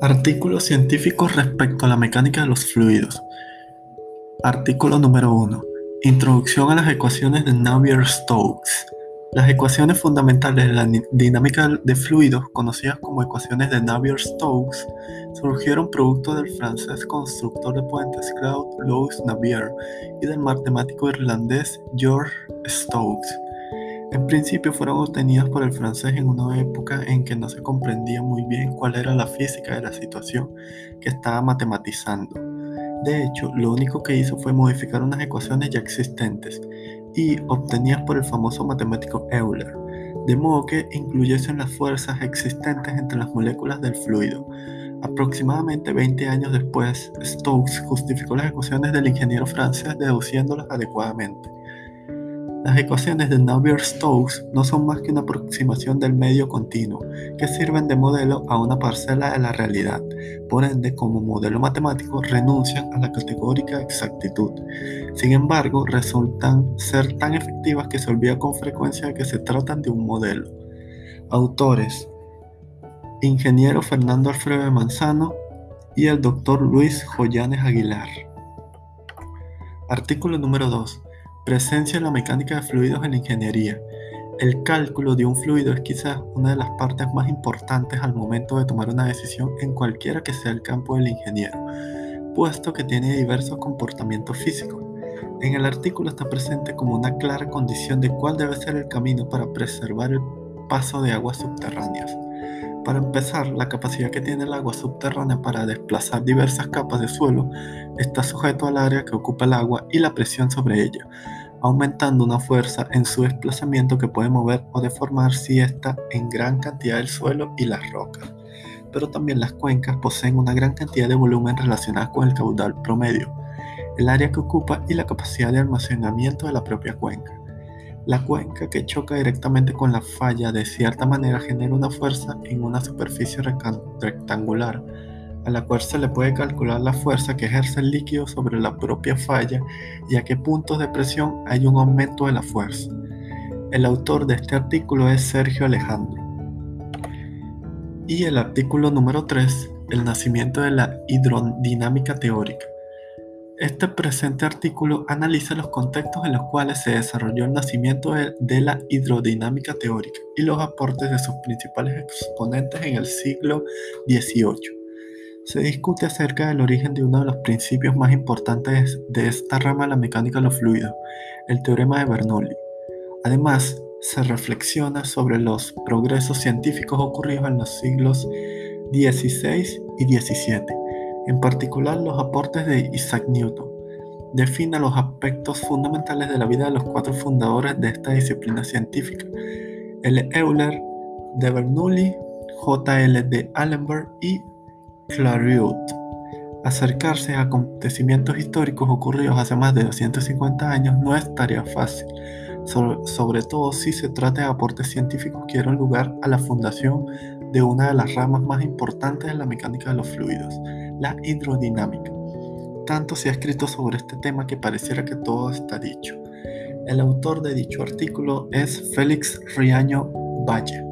Artículos científicos respecto a la mecánica de los fluidos. Artículo número 1. Introducción a las ecuaciones de Navier-Stokes. Las ecuaciones fundamentales de la dinámica de fluidos, conocidas como ecuaciones de Navier-Stokes, surgieron producto del francés constructor de puentes Claude Louis Navier y del matemático irlandés George Stokes. En principio fueron obtenidas por el francés en una época en que no se comprendía muy bien cuál era la física de la situación que estaba matematizando. De hecho, lo único que hizo fue modificar unas ecuaciones ya existentes y obtenidas por el famoso matemático Euler, de modo que incluyesen las fuerzas existentes entre las moléculas del fluido. Aproximadamente 20 años después, Stokes justificó las ecuaciones del ingeniero francés deduciéndolas adecuadamente. Las ecuaciones de Navier-Stokes no son más que una aproximación del medio continuo, que sirven de modelo a una parcela de la realidad. Por ende, como modelo matemático, renuncian a la categórica exactitud. Sin embargo, resultan ser tan efectivas que se olvida con frecuencia que se tratan de un modelo. Autores: Ingeniero Fernando Alfredo de Manzano y el doctor Luis Joyanes Aguilar. Artículo número 2. Presencia en la mecánica de fluidos en la ingeniería. El cálculo de un fluido es quizás una de las partes más importantes al momento de tomar una decisión en cualquiera que sea el campo del ingeniero, puesto que tiene diversos comportamientos físicos. En el artículo está presente como una clara condición de cuál debe ser el camino para preservar el paso de aguas subterráneas. Para empezar, la capacidad que tiene el agua subterránea para desplazar diversas capas de suelo está sujeto al área que ocupa el agua y la presión sobre ella, aumentando una fuerza en su desplazamiento que puede mover o deformar si está en gran cantidad del suelo y las rocas. Pero también las cuencas poseen una gran cantidad de volumen relacionada con el caudal promedio, el área que ocupa y la capacidad de almacenamiento de la propia cuenca. La cuenca que choca directamente con la falla de cierta manera genera una fuerza en una superficie rectangular, a la cual se le puede calcular la fuerza que ejerce el líquido sobre la propia falla y a qué puntos de presión hay un aumento de la fuerza. El autor de este artículo es Sergio Alejandro. Y el artículo número 3, el nacimiento de la hidrodinámica teórica. Este presente artículo analiza los contextos en los cuales se desarrolló el nacimiento de, la hidrodinámica teórica y los aportes de sus principales exponentes en el siglo XVIII. Se discute acerca del origen de uno de los principios más importantes de esta rama de la mecánica de los fluidos, el teorema de Bernoulli. Además, se reflexiona sobre los progresos científicos ocurridos en los siglos XVI y XVII en particular los aportes de Isaac Newton. Define los aspectos fundamentales de la vida de los cuatro fundadores de esta disciplina científica, L. Euler, de Bernoulli, J.L. de Allenberg y Clairaut. Acercarse a acontecimientos históricos ocurridos hace más de 250 años no es tarea fácil, sobre, sobre todo si se trata de aportes científicos que dieron lugar a la fundación de una de las ramas más importantes de la mecánica de los fluidos, la hidrodinámica. Tanto se ha escrito sobre este tema que pareciera que todo está dicho. El autor de dicho artículo es Félix Riaño Valle.